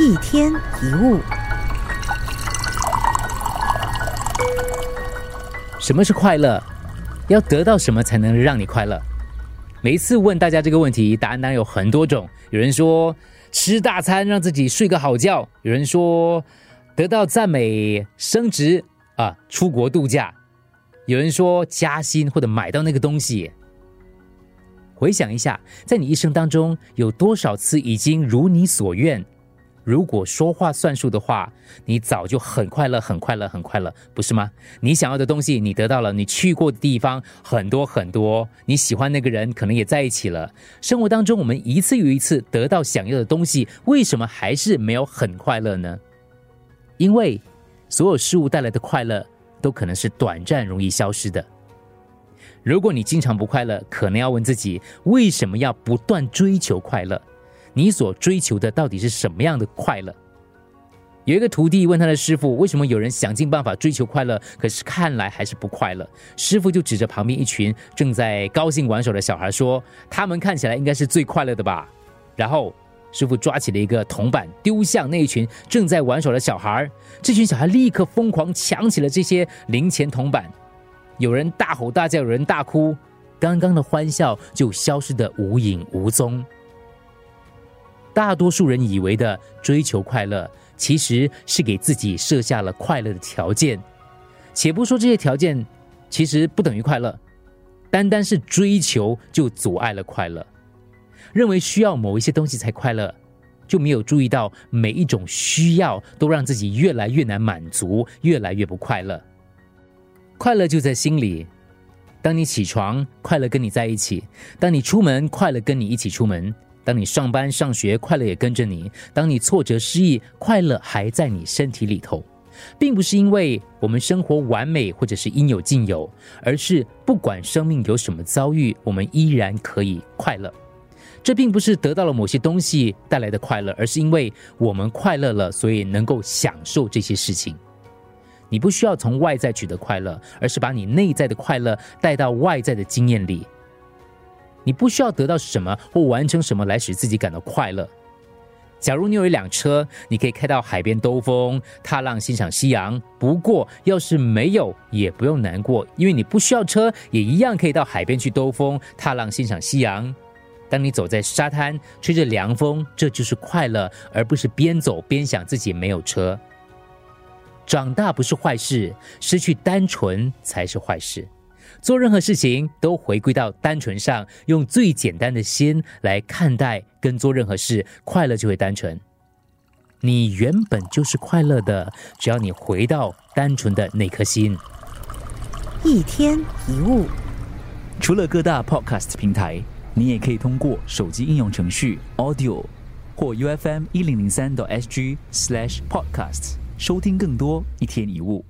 一天一物，什么是快乐？要得到什么才能让你快乐？每一次问大家这个问题，答案当然有很多种。有人说吃大餐让自己睡个好觉，有人说得到赞美升职啊，出国度假，有人说加薪或者买到那个东西。回想一下，在你一生当中有多少次已经如你所愿？如果说话算数的话，你早就很快乐、很快乐、很快乐，不是吗？你想要的东西你得到了，你去过的地方很多很多，你喜欢那个人可能也在一起了。生活当中，我们一次又一次得到想要的东西，为什么还是没有很快乐呢？因为所有事物带来的快乐都可能是短暂、容易消失的。如果你经常不快乐，可能要问自己：为什么要不断追求快乐？你所追求的到底是什么样的快乐？有一个徒弟问他的师傅：为什么有人想尽办法追求快乐，可是看来还是不快乐？师傅就指着旁边一群正在高兴玩耍的小孩说：“他们看起来应该是最快乐的吧？”然后师傅抓起了一个铜板，丢向那一群正在玩耍的小孩。这群小孩立刻疯狂抢起了这些零钱铜板。有人大吼大叫，有人大哭，刚刚的欢笑就消失得无影无踪。大多数人以为的追求快乐，其实是给自己设下了快乐的条件。且不说这些条件其实不等于快乐，单单是追求就阻碍了快乐。认为需要某一些东西才快乐，就没有注意到每一种需要都让自己越来越难满足，越来越不快乐。快乐就在心里。当你起床，快乐跟你在一起；当你出门，快乐跟你一起出门；当你上班上学，快乐也跟着你；当你挫折失意，快乐还在你身体里头。并不是因为我们生活完美或者是应有尽有，而是不管生命有什么遭遇，我们依然可以快乐。这并不是得到了某些东西带来的快乐，而是因为我们快乐了，所以能够享受这些事情。你不需要从外在取得快乐，而是把你内在的快乐带到外在的经验里。你不需要得到什么或完成什么来使自己感到快乐。假如你有一辆车，你可以开到海边兜风、踏浪、欣赏夕阳。不过，要是没有，也不用难过，因为你不需要车，也一样可以到海边去兜风、踏浪、欣赏夕阳。当你走在沙滩，吹着凉风，这就是快乐，而不是边走边想自己没有车。长大不是坏事，失去单纯才是坏事。做任何事情都回归到单纯上，用最简单的心来看待跟做任何事，快乐就会单纯。你原本就是快乐的，只要你回到单纯的那颗心。一天一物，除了各大 podcast 平台，你也可以通过手机应用程序 Audio 或 U F M 一零零三 SG slash podcast。收听更多一天一物。